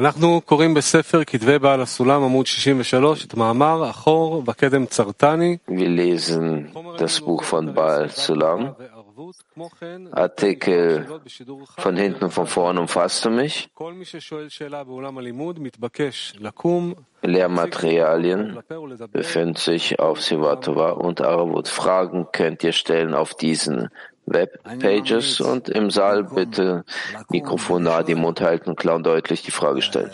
אנחנו קוראים בספר כתבי בעל הסולם עמוד 63 את מאמר אחור וקדם צרטני. Wir lesen das Buch von Baal Sulam, Artikel von hinten und von vorn umfasst du mich. Lehrmaterialien befinden sich auf Sivatova und Aravut. Fragen könnt ihr stellen auf diesen Webpages und im Saal bitte Mikrofon nahe dem Mund halten, klar und deutlich die Frage stellen.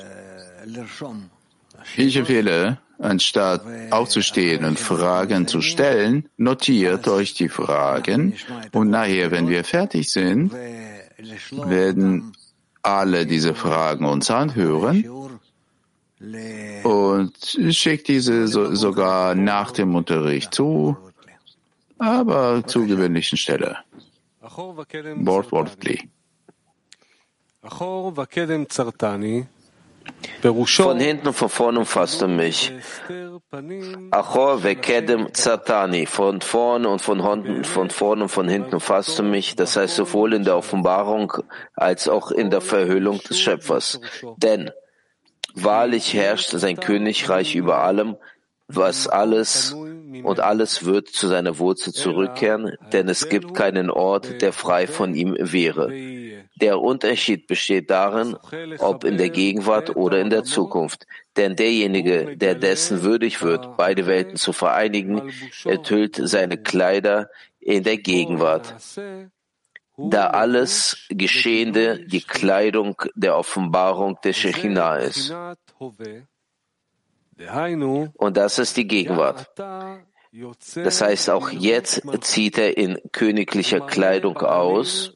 Ich empfehle, anstatt aufzustehen und Fragen zu stellen, notiert euch die Fragen und nachher, wenn wir fertig sind, werden alle diese Fragen uns anhören und schickt diese so, sogar nach dem Unterricht zu, aber zur gewöhnlichen Stelle. Wortwörtlich. Von hinten und von vorn umfasst du mich. Achor vekedem zatani. Von vorn und von hinten, von vorn und von hinten umfasst du mich. Das heißt sowohl in der Offenbarung als auch in der Verhüllung des Schöpfers. Denn wahrlich herrscht sein Königreich über allem, was alles und alles wird zu seiner Wurzel zurückkehren, denn es gibt keinen Ort, der frei von ihm wäre. Der Unterschied besteht darin, ob in der Gegenwart oder in der Zukunft. Denn derjenige, der dessen würdig wird, beide Welten zu vereinigen, ertüllt seine Kleider in der Gegenwart. Da alles Geschehende die Kleidung der Offenbarung der Shechinah ist. Und das ist die Gegenwart. Das heißt, auch jetzt zieht er in königlicher Kleidung aus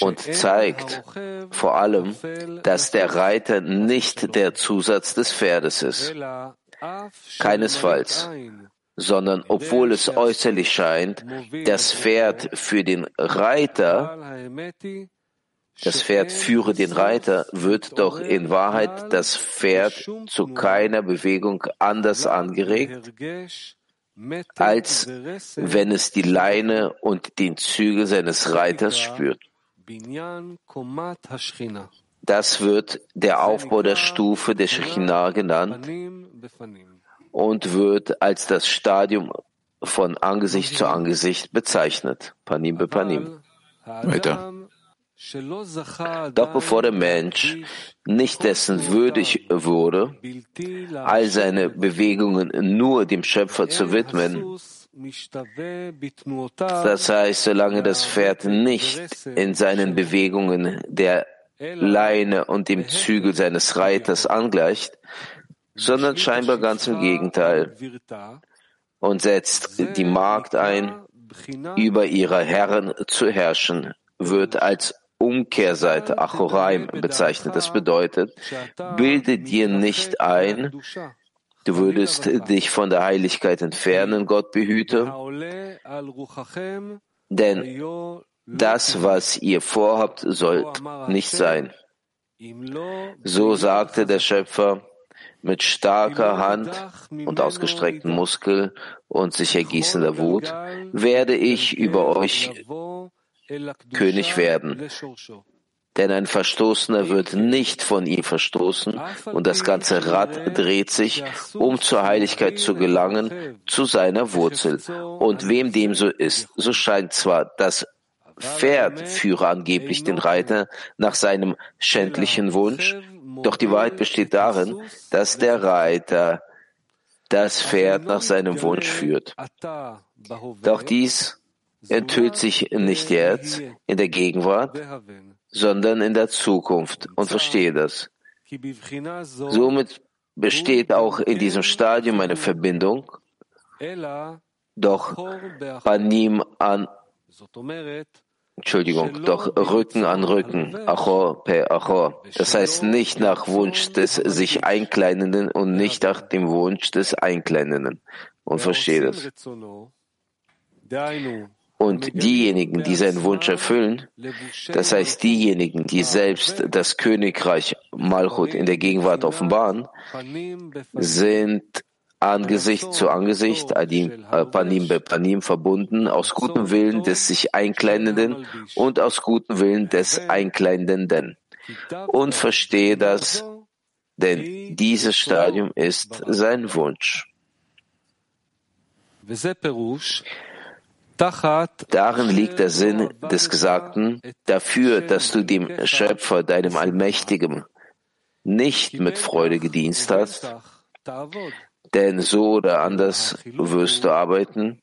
und zeigt vor allem, dass der Reiter nicht der Zusatz des Pferdes ist. Keinesfalls, sondern obwohl es äußerlich scheint, das Pferd für den Reiter das Pferd führe den Reiter, wird doch in Wahrheit das Pferd zu keiner Bewegung anders angeregt, als wenn es die Leine und den Zügel seines Reiters spürt. Das wird der Aufbau der Stufe der Shechinah genannt und wird als das Stadium von Angesicht zu Angesicht bezeichnet. Panim be Panim. Weiter. Doch bevor der Mensch nicht dessen würdig wurde, all seine Bewegungen nur dem Schöpfer zu widmen, das heißt, solange das Pferd nicht in seinen Bewegungen der Leine und dem Zügel seines Reiters angleicht, sondern scheinbar ganz im Gegenteil und setzt die Magd ein, über ihre Herren zu herrschen, wird als Umkehrseite Achoraim bezeichnet. Das bedeutet, bilde dir nicht ein, du würdest dich von der Heiligkeit entfernen, Gott behüte, denn das, was ihr vorhabt, soll nicht sein. So sagte der Schöpfer, mit starker Hand und ausgestreckten Muskel und sich ergießender Wut werde ich über euch König werden. Denn ein Verstoßener wird nicht von ihm verstoßen und das ganze Rad dreht sich, um zur Heiligkeit zu gelangen, zu seiner Wurzel. Und wem dem so ist, so scheint zwar das Pferd führe angeblich den Reiter nach seinem schändlichen Wunsch, doch die Wahrheit besteht darin, dass der Reiter das Pferd nach seinem Wunsch führt. Doch dies enthüllt sich nicht jetzt in der Gegenwart, sondern in der Zukunft und verstehe das. Somit besteht auch in diesem Stadium eine Verbindung, doch Panim an Entschuldigung, doch Rücken an Rücken, Achor per Achor. Das heißt nicht nach Wunsch des sich Einkleinenden und nicht nach dem Wunsch des Einkleinenden. Und verstehe das. Und diejenigen, die seinen Wunsch erfüllen, das heißt diejenigen, die selbst das Königreich Malchut in der Gegenwart offenbaren, sind Angesicht zu Angesicht, äh, Panim be Panim verbunden, aus gutem Willen des sich Einkleinenden und aus gutem Willen des Einkleinenden. und verstehe das, denn dieses Stadium ist sein Wunsch. Darin liegt der Sinn des Gesagten, dafür, dass du dem Schöpfer, deinem Allmächtigen, nicht mit Freude gedienst hast, denn so oder anders wirst du arbeiten.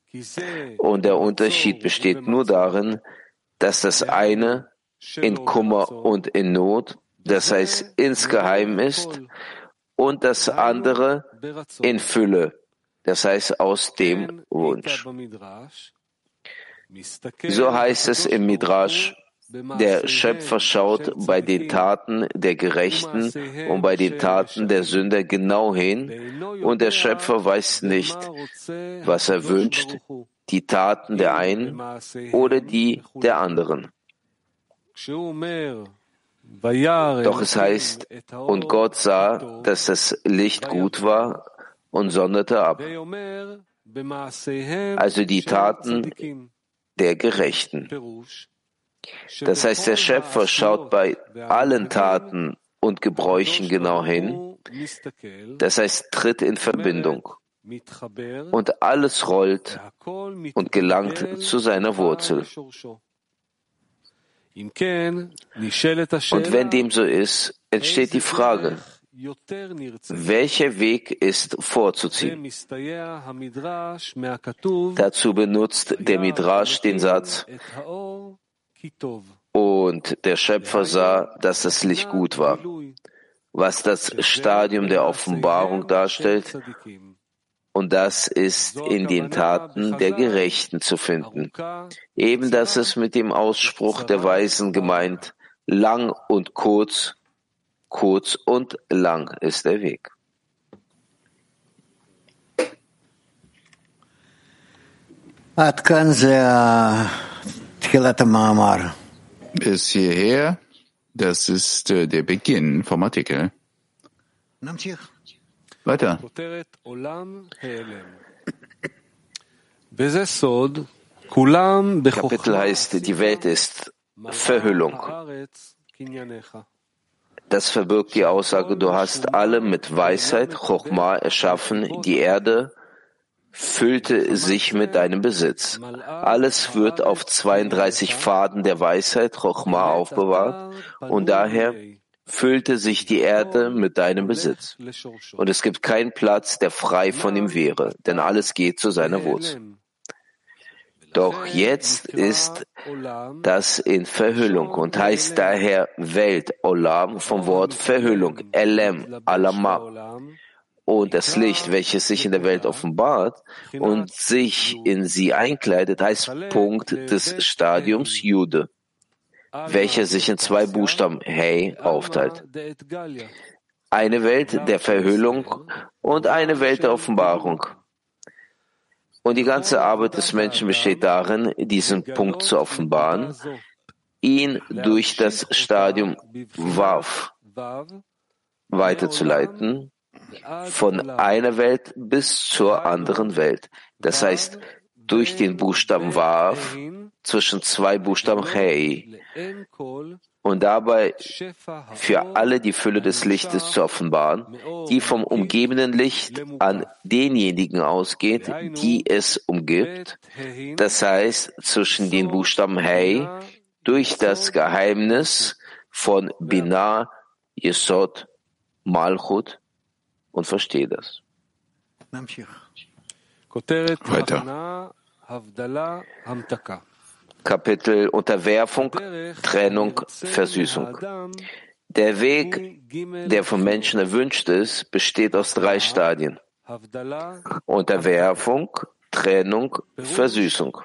Und der Unterschied besteht nur darin, dass das eine in Kummer und in Not, das heißt insgeheim ist, und das andere in Fülle, das heißt aus dem Wunsch. So heißt es im Midrash, der Schöpfer schaut bei den Taten der Gerechten und bei den Taten der Sünder genau hin und der Schöpfer weiß nicht, was er wünscht, die Taten der einen oder die der anderen. Doch es heißt, und Gott sah, dass das Licht gut war und sonderte ab. Also die Taten der Gerechten. Das heißt, der Schöpfer schaut bei allen Taten und Gebräuchen genau hin. Das heißt, tritt in Verbindung. Und alles rollt und gelangt zu seiner Wurzel. Und wenn dem so ist, entsteht die Frage, welcher Weg ist vorzuziehen? Dazu benutzt der Midrash den Satz, und der Schöpfer sah, dass das Licht gut war, was das Stadium der Offenbarung darstellt, und das ist in den Taten der Gerechten zu finden. Eben das ist mit dem Ausspruch der Weisen gemeint, lang und kurz, kurz und lang ist der Weg. Bis hierher, das ist äh, der Beginn vom Artikel. Weiter. Kapitel heißt, die Welt ist Verhüllung. Das verbirgt die Aussage, du hast alle mit Weisheit, Chochma erschaffen, die Erde füllte sich mit deinem Besitz. Alles wird auf 32 Faden der Weisheit, Chochma, aufbewahrt und daher füllte sich die Erde mit deinem Besitz. Und es gibt keinen Platz, der frei von ihm wäre, denn alles geht zu seiner Wurzel. Doch jetzt ist das in Verhüllung und heißt daher Welt, Olam, vom Wort Verhüllung, Elem, Alama. Und das Licht, welches sich in der Welt offenbart und sich in sie einkleidet, heißt Punkt des Stadiums Jude welcher sich in zwei Buchstaben Hey aufteilt. Eine Welt der Verhüllung und eine Welt der Offenbarung. Und die ganze Arbeit des Menschen besteht darin, diesen Punkt zu offenbaren, ihn durch das Stadium Wav weiterzuleiten, von einer Welt bis zur anderen Welt. Das heißt, durch den Buchstaben Wav zwischen zwei Buchstaben Hey und dabei für alle die Fülle des Lichtes zu offenbaren, die vom umgebenden Licht an denjenigen ausgeht, die es umgibt, das heißt zwischen den Buchstaben Hey durch das Geheimnis von Binah, Yesod, Malchut und verstehe das. Weiter. Kapitel Unterwerfung, Trennung, Versüßung. Der Weg, der vom Menschen erwünscht ist, besteht aus drei Stadien. Unterwerfung, Trennung, Versüßung.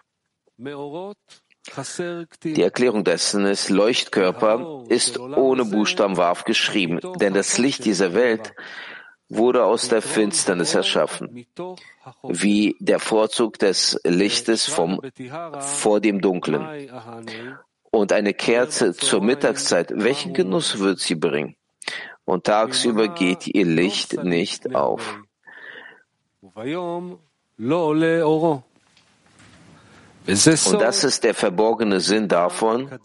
Die Erklärung dessen ist, Leuchtkörper ist ohne Buchstaben Waf geschrieben, denn das Licht dieser Welt wurde aus der Finsternis erschaffen, wie der Vorzug des Lichtes vom, vor dem Dunklen. Und eine Kerze zur Mittagszeit, welchen Genuss wird sie bringen? Und tagsüber geht ihr Licht nicht auf. Und das ist der verborgene Sinn davon,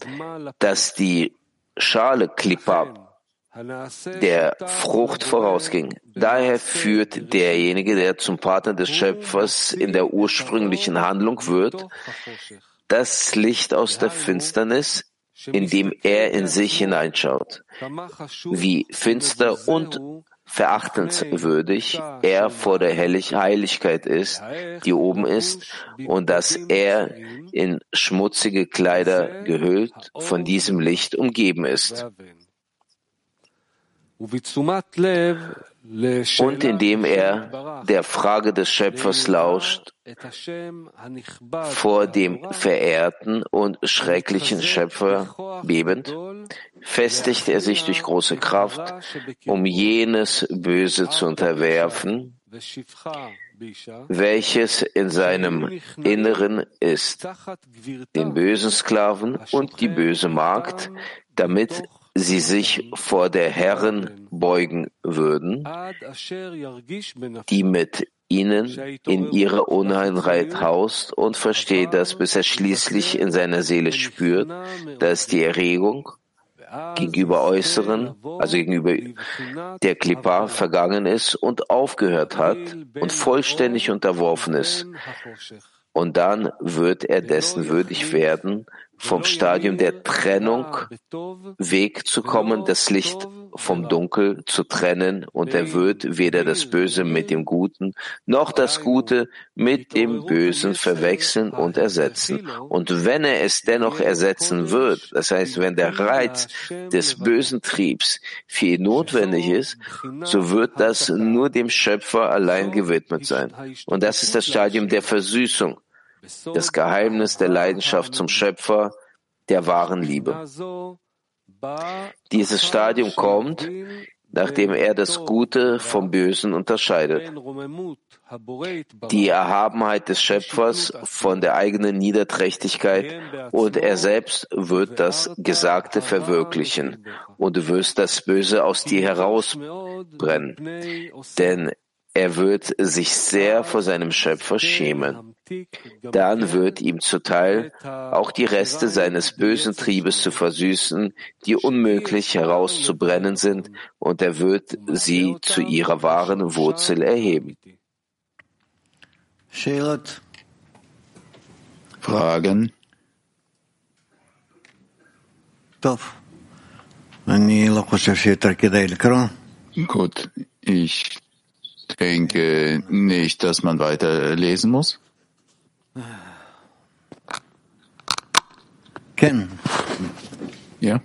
dass die Schale Klippa der Frucht vorausging. Daher führt derjenige, der zum Partner des Schöpfers in der ursprünglichen Handlung wird, das Licht aus der Finsternis, indem er in sich hineinschaut. Wie finster und verachtenswürdig er vor der Heiligkeit ist, die oben ist, und dass er in schmutzige Kleider gehüllt von diesem Licht umgeben ist und indem er der Frage des Schöpfers lauscht, vor dem verehrten und schrecklichen Schöpfer bebend, festigt er sich durch große Kraft, um jenes Böse zu unterwerfen, welches in seinem Inneren ist, den bösen Sklaven und die böse Magd, damit sie sich vor der Herren beugen würden, die mit ihnen in ihrer Unreinheit haust und versteht das, bis er schließlich in seiner Seele spürt, dass die Erregung gegenüber Äußeren, also gegenüber der Klippa, vergangen ist und aufgehört hat und vollständig unterworfen ist. Und dann wird er dessen würdig werden, vom Stadium der Trennung wegzukommen, das Licht vom Dunkel zu trennen, und er wird weder das Böse mit dem Guten noch das Gute mit dem Bösen verwechseln und ersetzen. Und wenn er es dennoch ersetzen wird, das heißt, wenn der Reiz des bösen Triebs für ihn notwendig ist, so wird das nur dem Schöpfer allein gewidmet sein. Und das ist das Stadium der Versüßung das Geheimnis der Leidenschaft zum Schöpfer, der wahren Liebe. Dieses Stadium kommt, nachdem er das Gute vom Bösen unterscheidet. Die Erhabenheit des Schöpfers von der eigenen Niederträchtigkeit und er selbst wird das Gesagte verwirklichen und du wirst das Böse aus dir herausbrennen, denn er wird sich sehr vor seinem Schöpfer schämen. Dann wird ihm zuteil, auch die Reste seines bösen Triebes zu versüßen, die unmöglich herauszubrennen sind, und er wird sie zu ihrer wahren Wurzel erheben. Fragen? Gut, ich denke nicht, dass man weiter lesen muss. Ja.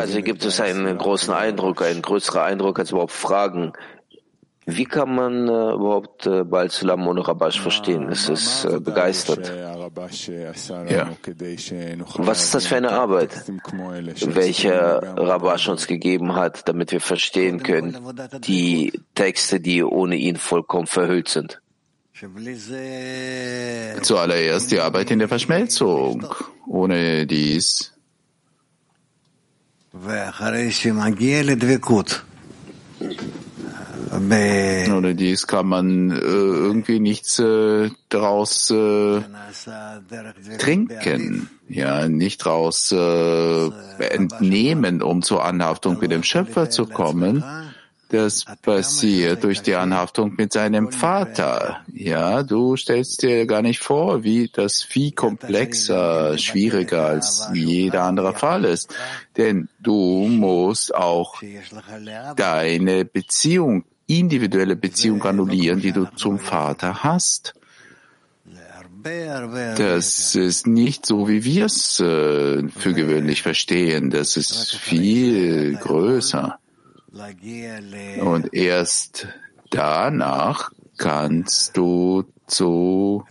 Also gibt es einen großen Eindruck, einen größeren Eindruck als überhaupt Fragen. Wie kann man äh, überhaupt äh, Baal Sulam ohne Rabash verstehen? Es ist äh, begeistert. Ja. Was ist das für eine Arbeit, welche Rabash uns gegeben hat, damit wir verstehen können, die Texte, die ohne ihn vollkommen verhüllt sind? Zuallererst die Arbeit in der Verschmelzung. Ohne dies oder dies kann man äh, irgendwie nichts äh, daraus äh, trinken, ja, nicht daraus äh, entnehmen, um zur Anhaftung mit dem Schöpfer zu kommen. Das passiert durch die Anhaftung mit seinem Vater. Ja, du stellst dir gar nicht vor, wie das viel komplexer, schwieriger als jeder andere Fall ist. Denn du musst auch deine Beziehung individuelle Beziehung annullieren, die du zum Vater hast. Das ist nicht so, wie wir es äh, für gewöhnlich verstehen. Das ist viel größer. Und erst danach kannst du zu,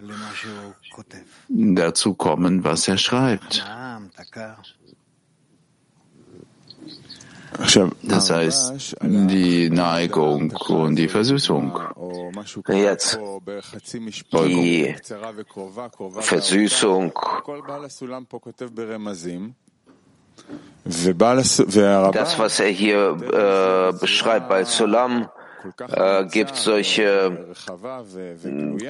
dazu kommen, was er schreibt. Das heißt, die Neigung und die Versüßung. Jetzt die Versüßung. Das, was er hier äh, beschreibt bei Sulam, äh, gibt solche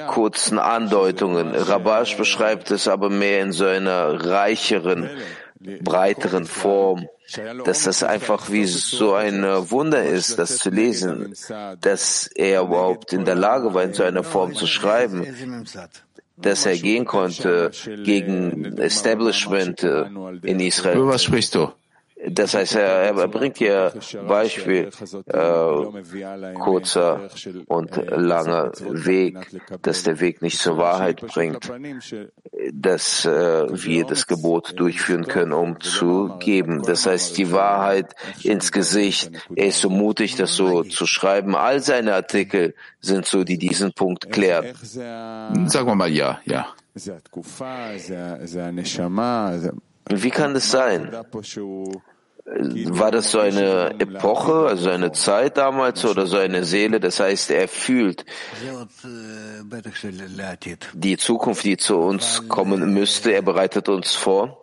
kurzen Andeutungen. Rabash beschreibt es aber mehr in so einer reicheren, breiteren Form, dass das einfach wie so ein Wunder ist, das zu lesen, dass er überhaupt in der Lage war, in so einer Form zu schreiben dass er gehen konnte gegen Establishment in Israel. Über was sprichst du? Das heißt, er, er bringt hier Beispiel, äh, kurzer und langer Weg, dass der Weg nicht zur Wahrheit bringt, dass äh, wir das Gebot durchführen können, um zu geben. Das heißt, die Wahrheit ins Gesicht. Er ist so mutig, das so zu schreiben. All seine Artikel sind so, die diesen Punkt klären. Sagen wir mal ja, ja. Wie kann das sein? War das so eine Epoche, also eine Zeit damals oder so eine Seele? Das heißt, er fühlt die Zukunft, die zu uns kommen müsste. Er bereitet uns vor.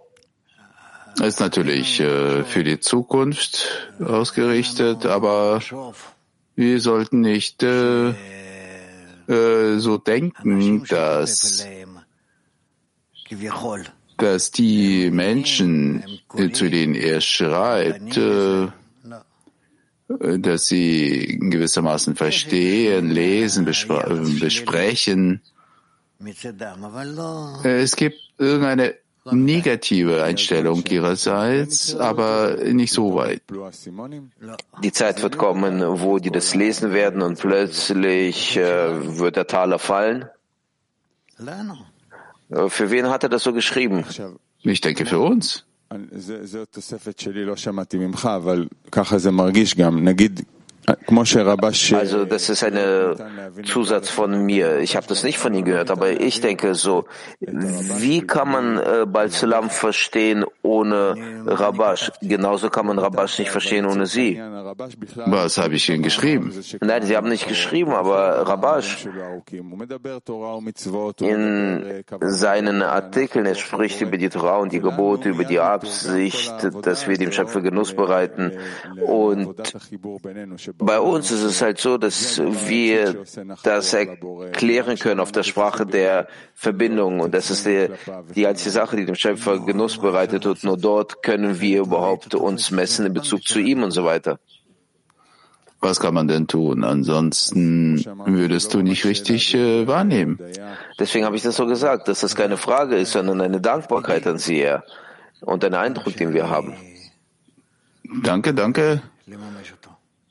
Er ist natürlich äh, für die Zukunft ausgerichtet, aber wir sollten nicht äh, äh, so denken, dass dass die Menschen, zu denen er schreibt, äh, dass sie gewissermaßen verstehen, lesen, besprechen. Es gibt irgendeine negative Einstellung ihrerseits, aber nicht so weit. Die Zeit wird kommen, wo die das lesen werden und plötzlich äh, wird der Taler fallen. Äh, für wen hat er das so geschrieben? Ich denke für uns. Also das ist ein Zusatz von mir. Ich habe das nicht von ihm gehört, aber ich denke so, wie kann man äh, Balsalam verstehen ohne Rabash? Genauso kann man Rabash nicht verstehen ohne Sie. Was habe ich Ihnen geschrieben? Nein, Sie haben nicht geschrieben, aber Rabash in seinen Artikeln, er spricht über die Torah und die Gebote, über die Absicht, dass wir dem Schöpfer Genuss bereiten und bei uns ist es halt so, dass wir das erklären können auf der Sprache der Verbindung. Und das ist die, die einzige Sache, die dem Schöpfer Genuss bereitet. Und nur dort können wir überhaupt uns messen in Bezug zu ihm und so weiter. Was kann man denn tun? Ansonsten würdest du nicht richtig äh, wahrnehmen. Deswegen habe ich das so gesagt, dass das keine Frage ist, sondern eine Dankbarkeit an sie ja. und ein Eindruck, den wir haben. Danke, danke.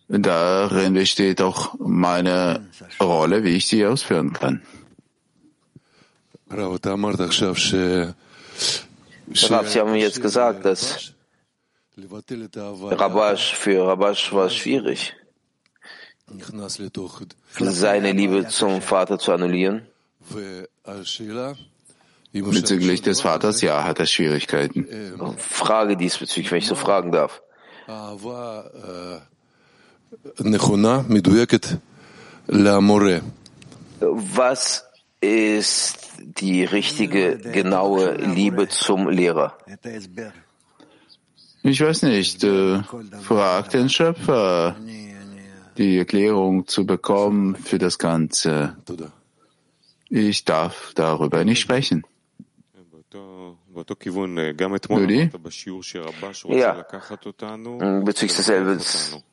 Darin besteht auch meine Rolle, wie ich sie ausführen kann. Rav, Sie haben jetzt gesagt, dass Rabash für Rabash war schwierig, seine Liebe zum Vater zu annullieren. Bezüglich des Vaters, ja, hat er Schwierigkeiten. Frage diesbezüglich, wenn ich so fragen darf. Was ist die richtige, genaue Liebe zum Lehrer? Ich weiß nicht. Äh, frag den Schöpfer, die Erklärung zu bekommen für das Ganze. Ich darf darüber nicht sprechen. Ja, bezüglich desselben,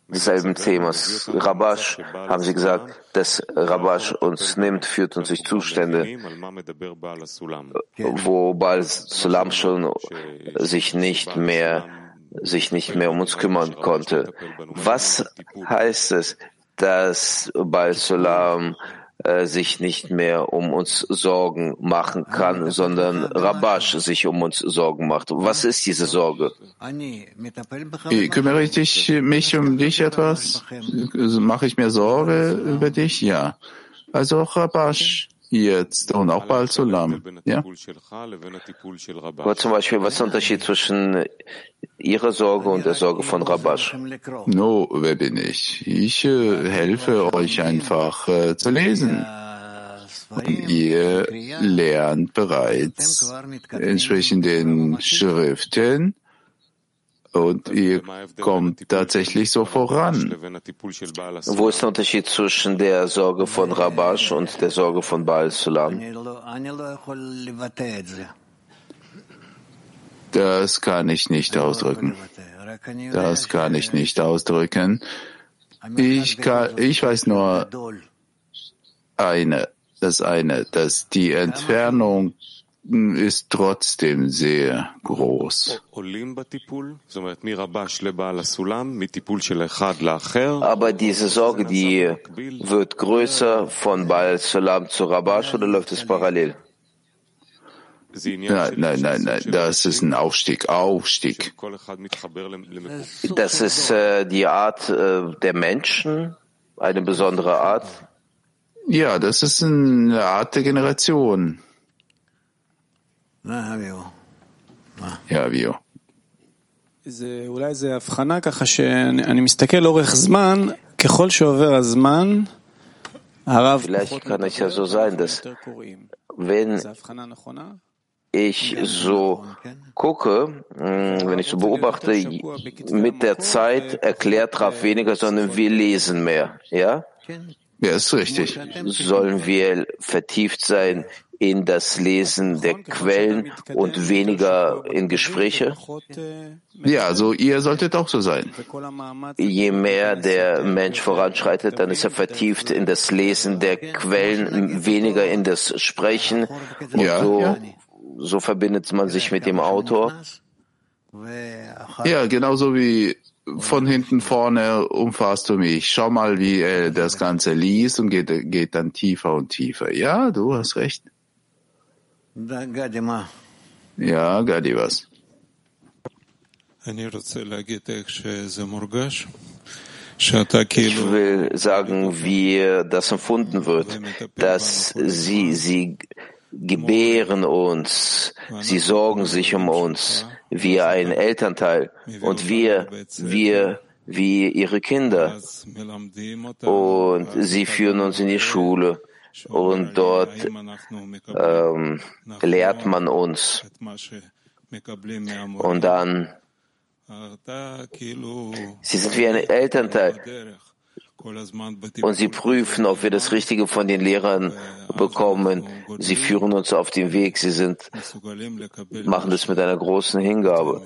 desselben Themas. Rabash, haben Sie gesagt, dass Rabash uns nimmt, führt uns durch Zustände, wo Baal Sulam schon sich nicht mehr sich nicht mehr um uns kümmern konnte. Was heißt es, dass Baal Sulam äh, sich nicht mehr um uns Sorgen machen kann, sondern Rabash sich um uns Sorgen macht. Was ist diese Sorge? Kümmere ich mich um dich etwas? Mache ich mir Sorge über dich? Ja. Also Rabash jetzt und auch bald Sulam. Ja? Aber zum Beispiel, was ist der Unterschied zwischen Ihrer Sorge und der Sorge von Rabash? No, wer bin ich? Ich äh, helfe euch einfach äh, zu lesen. Und ihr lernt bereits entsprechend den Schriften und ihr kommt tatsächlich so voran. Wo ist der Unterschied zwischen der Sorge von Rabash und der Sorge von Baal Sulam? Das kann ich nicht ausdrücken. Das kann ich nicht ausdrücken. Ich, kann, ich weiß nur eine, das eine, dass die Entfernung ist trotzdem sehr groß. Aber diese Sorge, die wird größer von Baal Salam zu Rabash oder läuft es parallel? Nein, nein, nein, nein, das ist ein Aufstieg, Aufstieg. Das ist äh, die Art äh, der Menschen, eine besondere Art? Ja, das ist eine Art der Generation. Ja, Avio. Vielleicht kann es ja so sein, dass mm, wenn ich so gucke, wenn ich so beobachte, mit der Zeit erklärt Raf weniger, sondern wir lesen mehr. Ja? Ja, ist richtig. Sollen wir vertieft sein in das Lesen der Quellen und weniger in Gespräche? Ja, also ihr solltet auch so sein. Je mehr der Mensch voranschreitet, dann ist er vertieft in das Lesen der Quellen, weniger in das Sprechen. Und ja, so ja so verbindet man sich mit dem Autor. Ja, genauso wie von hinten vorne umfasst du mich. Schau mal, wie er das Ganze liest und geht, geht dann tiefer und tiefer. Ja, du hast recht. Ja, Gadi, was? Ich will sagen, wie das empfunden wird, dass sie, sie gebären uns, sie sorgen sich um uns, wie ein Elternteil. und wir, wir wie ihre Kinder. Und sie führen uns in die Schule und dort ähm, lehrt man uns. Und dann, sie sind wie ein Elternteil. Und sie prüfen, ob wir das Richtige von den Lehrern bekommen. Sie führen uns auf den Weg. Sie sind, machen das mit einer großen Hingabe.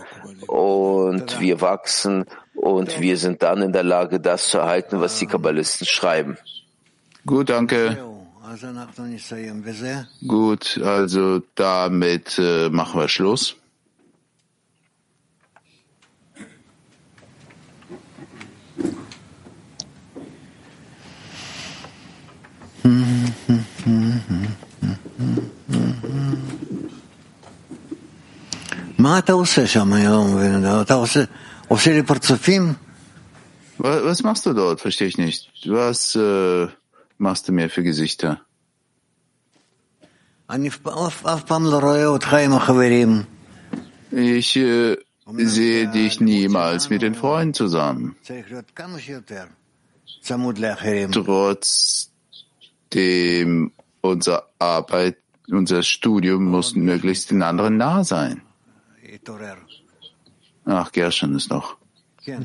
Und wir wachsen und wir sind dann in der Lage, das zu erhalten, was die Kabbalisten schreiben. Gut, danke. Gut, also damit äh, machen wir Schluss. Was machst du dort? Verstehe ich nicht. Was äh, machst du mir für Gesichter? Ich äh, sehe dich niemals mit den Freunden zusammen. Trotzdem unsere Arbeit, unser Studium muss möglichst den anderen nah sein. Ach, Gershon ist noch äh,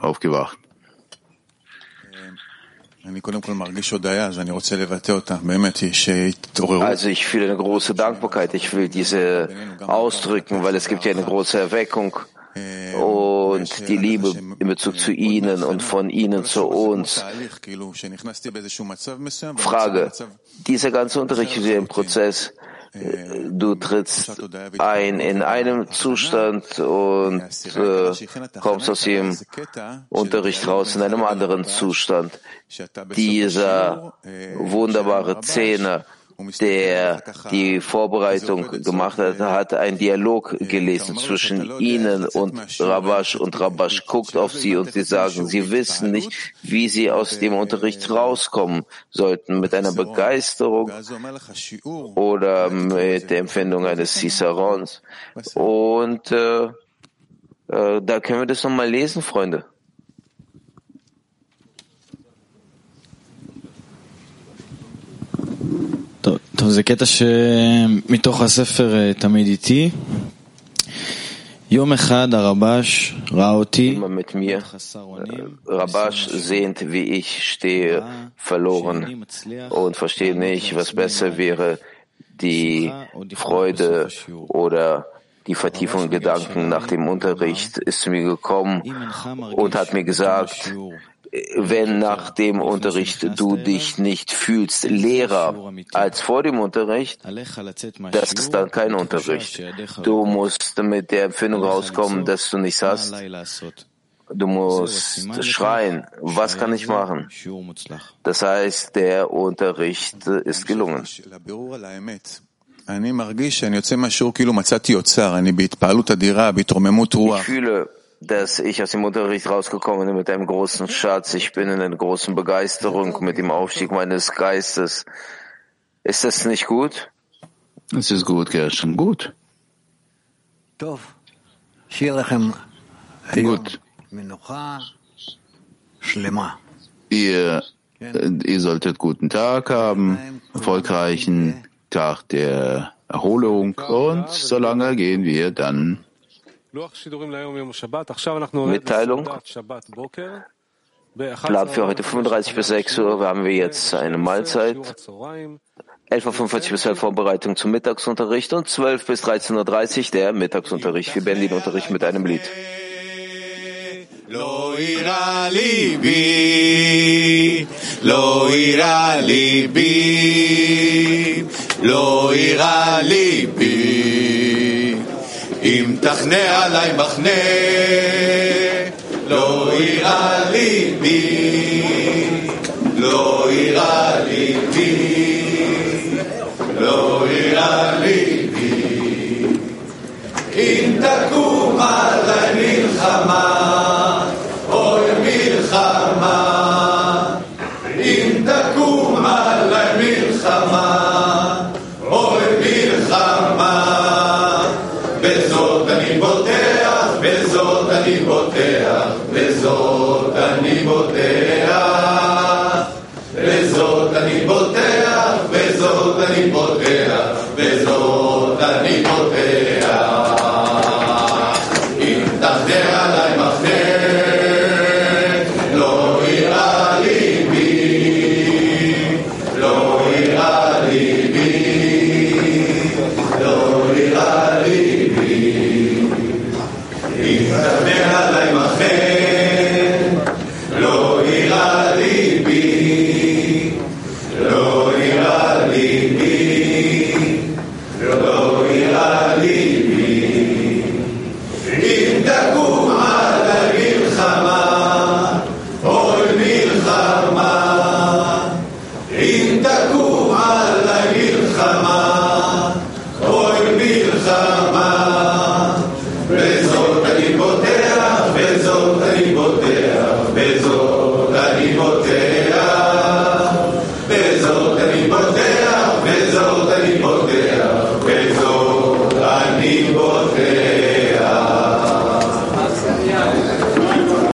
aufgewacht. Also ich fühle eine große Dankbarkeit. Ich will diese ausdrücken, weil es gibt ja eine große Erweckung und die Liebe in Bezug zu ihnen und von ihnen zu uns. Frage, dieser ganze Unterricht ist ein Prozess. Du trittst ein in einem Zustand und äh, kommst aus dem Unterricht raus in einem anderen Zustand. Dieser wunderbare Zehner, der die Vorbereitung gemacht hat, hat einen Dialog gelesen zwischen ihnen und Rabash und Rabash guckt auf sie und sie sagen, sie wissen nicht, wie sie aus dem Unterricht rauskommen sollten, mit einer Begeisterung oder mit der Empfindung eines Cicerons. Und äh, äh, da können wir das nochmal lesen, Freunde. טוב, זה קטע שמתוך הספר תמיד איתי. immer mit mir. Rabash sehnt, wie ich stehe, verloren und verstehe nicht, was besser wäre, die Freude oder die Vertiefung Gedanken nach dem Unterricht ist zu mir gekommen und hat mir gesagt, wenn nach dem Unterricht du dich nicht fühlst leerer als vor dem Unterricht, das ist dann kein Unterricht. Du musst mit der Empfindung rauskommen, dass du nichts hast. Du musst schreien, was kann ich machen? Das heißt, der Unterricht ist gelungen. Ich fühle, dass ich aus dem Unterricht rausgekommen bin mit einem großen Schatz. Ich bin in einer großen Begeisterung mit dem Aufstieg meines Geistes. Ist das nicht gut? Es ist gut, Gershon, gut. Gut. Ihr, ihr solltet guten Tag haben, erfolgreichen Tag der Erholung und solange gehen wir dann Mitteilung. Plan für heute 35 bis 6 Uhr haben wir jetzt eine Mahlzeit. 11.45 Uhr bis 12 Vorbereitung zum Mittagsunterricht und 12 bis 13.30 Uhr der Mittagsunterricht. Wir beenden den Unterricht mit einem Lied. לא יירא ליבי, לא יירא ליבי, לא יירא ליבי, אם תחנה עלי מחנה, לא יירא ליבי,